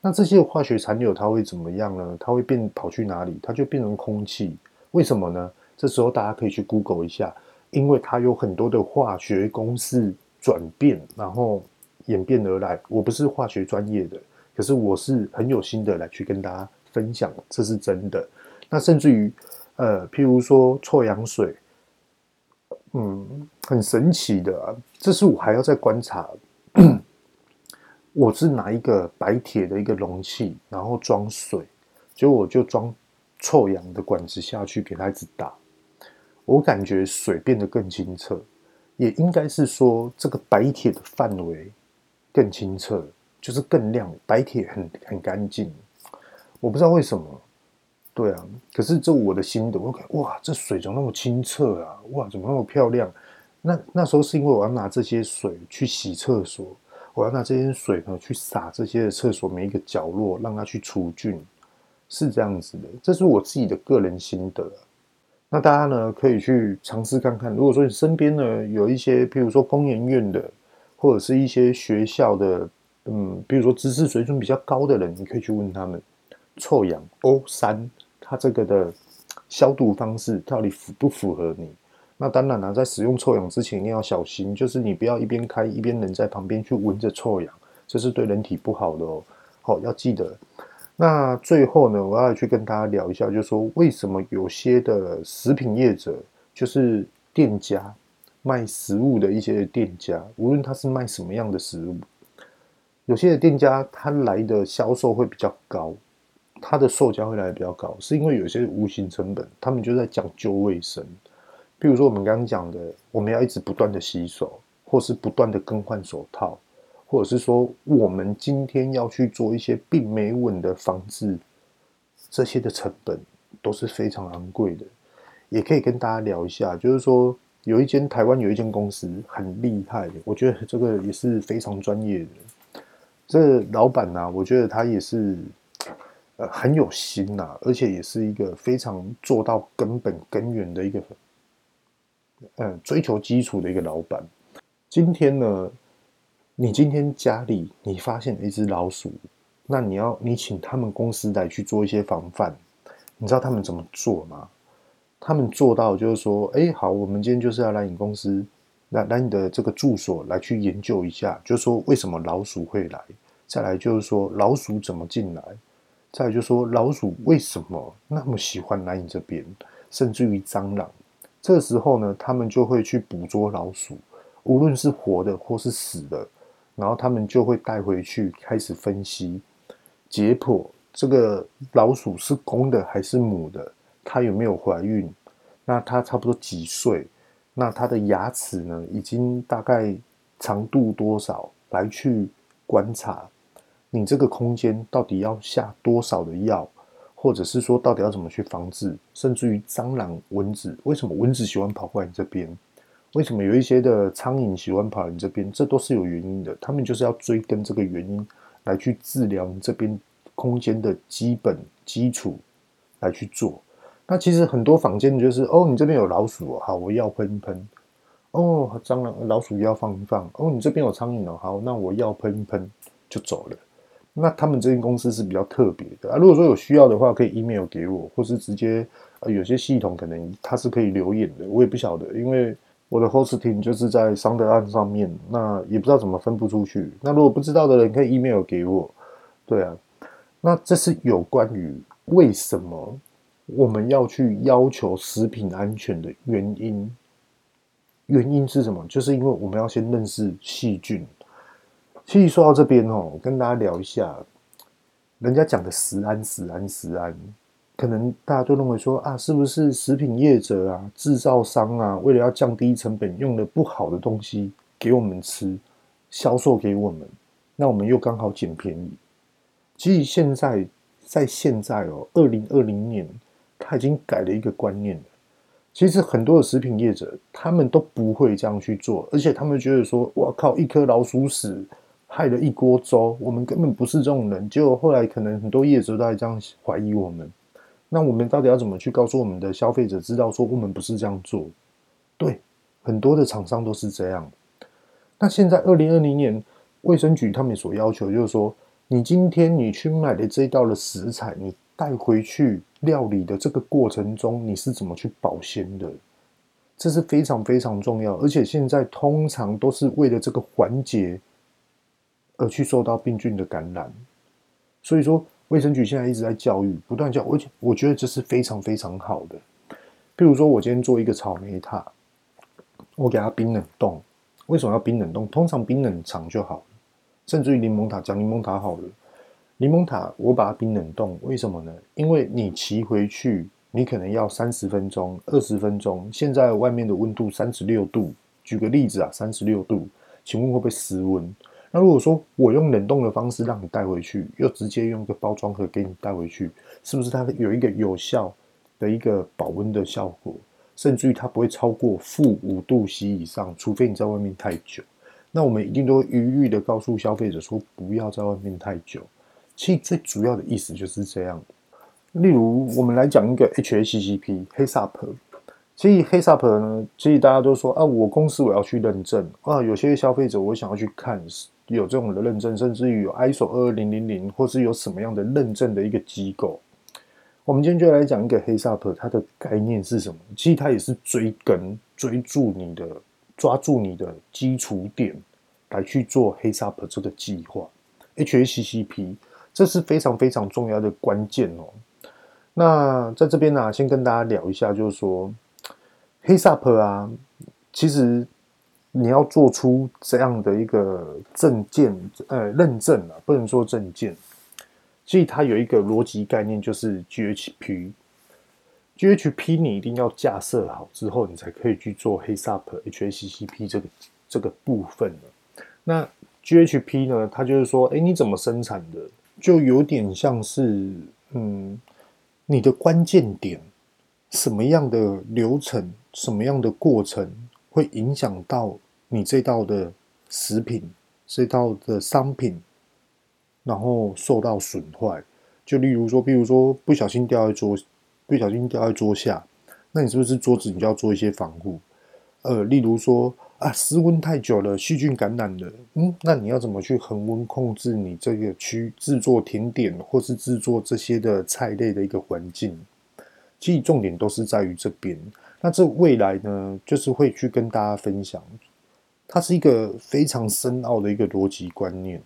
那这些化学残留它会怎么样呢？它会变跑去哪里？它就变成空气。为什么呢？这时候大家可以去 Google 一下，因为它有很多的化学公式。转变，然后演变而来。我不是化学专业的，可是我是很有心的来去跟大家分享，这是真的。那甚至于，呃，譬如说臭氧水，嗯，很神奇的。这是我还要再观察。我是拿一个白铁的一个容器，然后装水，结果我就装臭氧的管子下去，给它一直打。我感觉水变得更清澈。也应该是说，这个白铁的范围更清澈，就是更亮。白铁很很干净，我不知道为什么。对啊，可是这我的心得，我看哇，这水怎么那么清澈啊？哇，怎么那么漂亮？那那时候是因为我要拿这些水去洗厕所，我要拿这些水呢去洒这些厕所每一个角落，让它去除菌，是这样子的。这是我自己的个人心得。那大家呢，可以去尝试看看。如果说你身边呢有一些，譬如说工研院的，或者是一些学校的，嗯，比如说知识水准比较高的人，你可以去问他们，臭氧 O 三，它这个的消毒方式到底符不符合你？那当然了，在使用臭氧之前一定要小心，就是你不要一边开一边人在旁边去闻着臭氧，这是对人体不好的哦。好，要记得。那最后呢，我要去跟大家聊一下，就是说为什么有些的食品业者，就是店家卖食物的一些店家，无论他是卖什么样的食物，有些的店家他来的销售会比较高，他的售价会来的比较高，是因为有些无形成本，他们就在讲究卫生。比如说我们刚刚讲的，我们要一直不断的洗手，或是不断的更换手套。或者是说，我们今天要去做一些病媒蚊的防治，这些的成本都是非常昂贵的。也可以跟大家聊一下，就是说，有一间台湾有一间公司很厉害的，我觉得这个也是非常专业的。这老板呢、我觉得他也是呃很有心呐、而且也是一个非常做到根本根源的一个，嗯，追求基础的一个老板。今天呢，你今天家里你发现了一只老鼠，那你要你请他们公司来去做一些防范，你知道他们怎么做吗？他们做到就是说，哎，好，我们今天就是要来你公司，来来你的这个住所来去研究一下，就是说为什么老鼠会来，再来就是说老鼠怎么进来，再来就说老鼠为什么那么喜欢来你这边，甚至于蟑螂，这时候呢，他们就会去捕捉老鼠，无论是活的或是死的。然后他们就会带回去开始分析、解剖这个老鼠是公的还是母的，它有没有怀孕？那它差不多几岁？那它的牙齿呢？已经大概长度多少？来去观察。你这个空间到底要下多少的药，或者是说到底要怎么去防治，甚至于蟑螂、蚊子，为什么蚊子喜欢跑过来你这边？为什么有一些的苍蝇喜欢跑来你这边？这都是有原因的，他们就是要追根这个原因来去治疗你这边空间的基本基础来去做。那其实很多房间就是哦，你这边有老鼠，好，我要喷一喷。哦，蟑螂、老鼠要放一放。哦，你这边有苍蝇哦，好，那我要喷一喷就走了。那他们这间公司是比较特别的啊。如果说有需要的话，可以 email 给我，或是直接呃，有些系统可能它是可以留言的，我也不晓得，因为我的 hosting 就是在 SoundOn 上面，那也不知道怎么分布出去。那如果不知道的人可以 email 给我。对啊，那这是有关于为什么我们要去要求食品安全的原因。原因是什么？就是因为我们要先认识细菌。其实说到这边哦，我跟大家聊一下，人家讲的食安、食安、食安，可能大家都认为说啊，是不是食品业者啊、制造商啊，为了要降低成本，用了不好的东西给我们吃，销售给我们，那我们又刚好捡便宜。其实现在在现在哦，二零二零年，他已经改了一个观念了。其实很多的食品业者，他们都不会这样去做，而且他们觉得说：“哇靠，一颗老鼠屎害了一锅粥，我们根本不是这种人。”结果后来可能很多业主都在这样怀疑我们。那我们到底要怎么去告诉我们的消费者，知道说我们不是这样做？对，很多的厂商都是这样。那现在二零二零年，卫生局他们所要求就是说，你今天你去买的这一道的食材，你带回去。料理的这个过程中，你是怎么去保鲜的？这是非常非常重要，而且现在通常都是为了这个环节而去受到病菌的感染。所以说，卫生局现在一直在教育，不断教，而且我觉得这是非常非常好的。譬如说，我今天做一个草莓塔，我给它冰冷冻，为什么要冰冷冻？通常冰冷藏就好，甚至于柠檬塔，讲柠檬塔好了。柠檬塔，我把它冰冷冻，为什么呢？因为你骑回去，你可能要三十分钟、二十分钟。现在外面的温度三十六度，举个例子啊，三十六度，请问会不会失温？那如果说我用冷冻的方式让你带回去，又直接用个包装盒给你带回去，是不是它有一个有效的一个保温的效果？甚至于它不会超过负五度 C 以上，除非你在外面太久。那我们一定都会一律的告诉消费者说，不要在外面太久。其实最主要的意思就是这样。例如，我们来讲一个 HACCP HACCP。其实 HACCP 呢，其实大家都说啊，我公司我要去认证啊。有些消费者我想要去看有这种的认证，甚至于有 ISO 二二零零零，或是有什么样的认证的一个机构。我们今天就来讲一个 HACCP，它的概念是什么？其实它也是追根追住你的，抓住你的基础点来去做 HACCP 这个计划。HACCP。这是非常非常重要的关键哦。那在这边呢、啊，先跟大家聊一下，就是说，HACCP 啊，其实你要做出这样的一个证件，呃，认证啊，不能说证件，所以它有一个逻辑概念，就是 GHP。GHP 你一定要架设好之后，你才可以去做 HACCP HACCP 这个这个部分。那 GHP 呢，它就是说，哎，你怎么生产的？就有点像是，嗯，你的关键点，什么样的流程，什么样的过程，会影响到你这道的食品，这道的商品，然后受到损坏。就例如说，比如说不小心掉在桌，不小心掉在桌下，那你是不是桌子你就要做一些防护？呃，例如说。啊，室温太久了，细菌感染了。嗯，那你要怎么去恒温控制你这个区制作甜点或是制作这些的菜类的一个环境？其实重点都是在于这边。那这未来呢，就是会去跟大家分享，它是一个非常深奥的一个逻辑观念，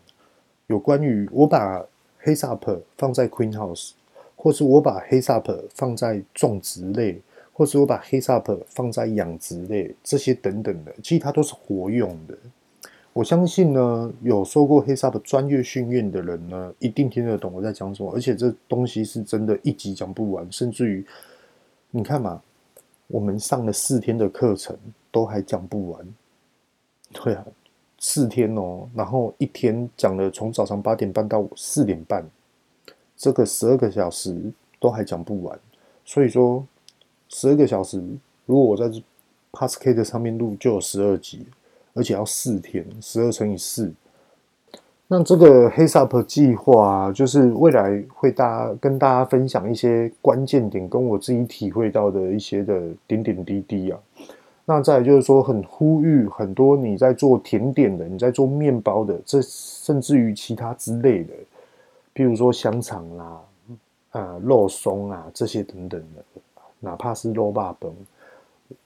有关于我把 HACCP 放在 Queen House，或是我把 HACCP 放在种植类。或是我把 HACCP 放在养殖类这些等等的，其实它都是活用的。我相信呢，有受过 HACCP 专业训练的人呢，一定听得懂我在讲什么。而且这东西是真的，一集讲不完。甚至于，你看嘛，我们上了四天的课程都还讲不完。对啊，四天哦，然后一天讲了从早上八点半到四点半，这个十二个小时都还讲不完。所以说，十二个小时，如果我在 Podcast 上面录，就有十二集，而且要四天，十二乘以四。那这个 Heads Up 计划，就是未来会大家跟大家分享一些关键点，跟我自己体会到的一些的点点滴滴啊。那再就是说，很呼吁很多你在做甜点的，你在做面包的，这甚至于其他之类的，譬如说香肠啦、啊、肉松啊这些等等的，哪怕是肉霸崩，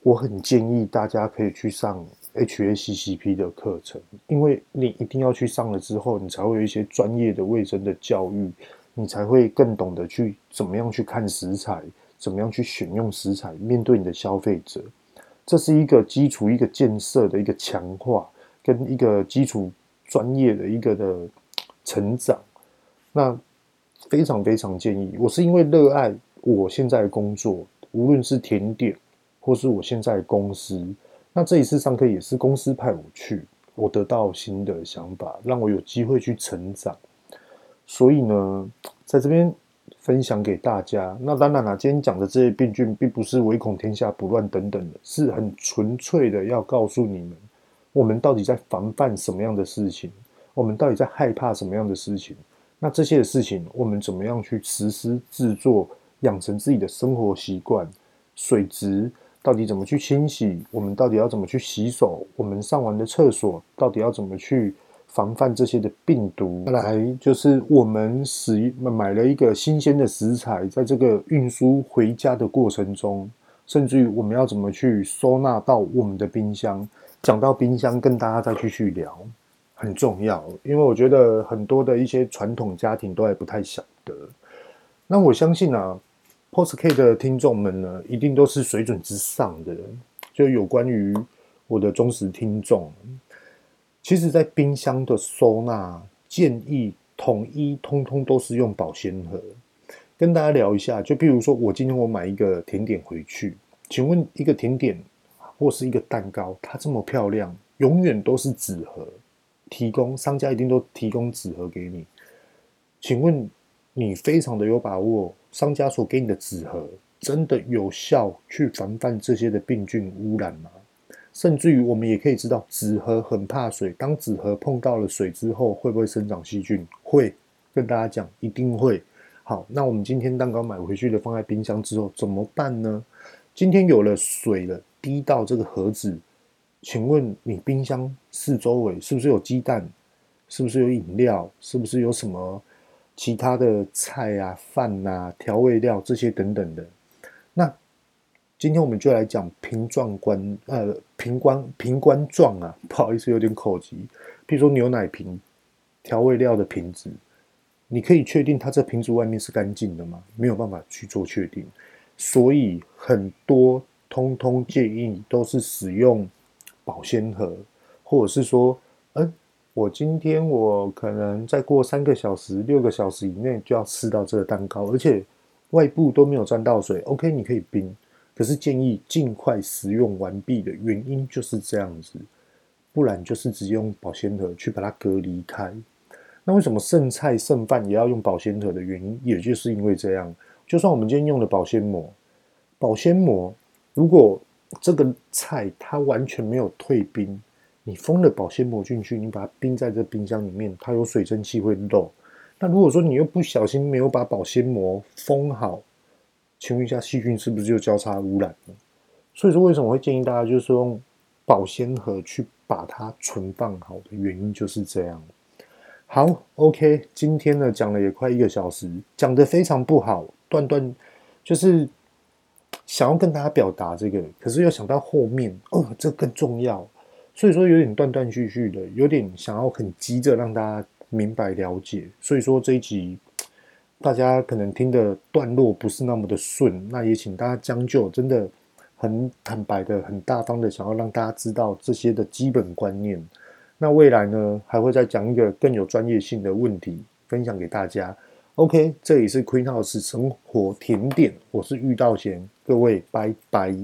我很建议大家可以去上 HACCP 的课程，因为你一定要去上了之后，你才会有一些专业的卫生的教育，你才会更懂得去怎么样去看食材，怎么样去选用食材，面对你的消费者。这是一个基础，一个建设的一个强化，跟一个基础专业的一个的成长。那非常非常建议，我是因为热爱我现在的工作，无论是甜点，或是我现在的公司。那这一次上课也是公司派我去，我得到新的想法，让我有机会去成长。所以呢，在这边。分享给大家。那当然了，今天讲的这些病菌，并不是唯恐天下不乱等等的，是很纯粹的要告诉你们，我们到底在防范什么样的事情，我们到底在害怕什么样的事情。那这些的事情，我们怎么样去实施制作，养成自己的生活习惯？水质到底怎么去清洗？我们到底要怎么去洗手？我们上完的厕所到底要怎么去？防范这些的病毒，再来就是我们使买了一个新鲜的食材，在这个运输回家的过程中，甚至于我们要怎么去收纳到我们的冰箱。讲到冰箱，跟大家再继续聊，很重要，因为我觉得很多的一些传统家庭都还不太晓得。那我相信啊，Podcast 的听众们呢，一定都是水准之上的，就有关于我的忠实听众。其实，在冰箱的收纳建议统一，通通都是用保鲜盒。跟大家聊一下，就比如说，我今天我买一个甜点回去，请问一个甜点或是一个蛋糕，它这么漂亮，永远都是纸盒提供，商家一定都提供纸盒给你。请问你非常的有把握，商家所给你的纸盒真的有效去防范这些的病菌污染吗？甚至于，我们也可以知道，纸盒很怕水。当纸盒碰到了水之后，会不会生长细菌？会，跟大家讲，一定会。好，那我们今天蛋糕买回去的，放在冰箱之后怎么办呢？今天有了水了，滴到这个盒子，请问你冰箱四周围是不是有鸡蛋？是不是有饮料？是不是有什么其他的菜啊、饭啊、调味料这些等等的？那？今天我们就来讲瓶状罐，呃，瓶罐瓶罐状啊，不好意思，有点口急。比如说牛奶瓶、调味料的瓶子，你可以确定它这瓶子外面是干净的吗？没有办法去做确定，所以很多通通建议都是使用保鲜盒，或者是说，嗯，我今天我可能再过三个小时、六个小时以内就要吃到这个蛋糕，而且外部都没有沾到水，OK，你可以冰。可是建议尽快食用完毕的原因就是这样子，不然就是直接用保鲜盒去把它隔离开。那为什么剩菜剩饭也要用保鲜盒的原因，也就是因为这样。就算我们今天用的保鲜膜，保鲜膜如果这个菜它完全没有退冰，你封了保鲜膜进去，你把它冰在这冰箱里面，它有水蒸气会漏。那如果说你又不小心没有把保鲜膜封好，请问一下，细菌是不是就交叉污染了？所以说，为什么我会建议大家就是用保鲜盒去把它存放好的原因就是这样。好，OK，今天呢讲了也快一个小时，讲得非常不好，断断就是想要跟大家表达这个，可是又想到后面哦，这更重要，所以说有点断断续续的，有点想要很急着让大家明白了解，所以说这一集。大家可能听的段落不是那么的顺，那也请大家将就，真的很坦白的、很大方的，想要让大家知道这些的基本观念。那未来呢，还会再讲一个更有专业性的问题分享给大家。OK，这里是 Queen House 生活甜点，我是玉道贤，各位拜拜。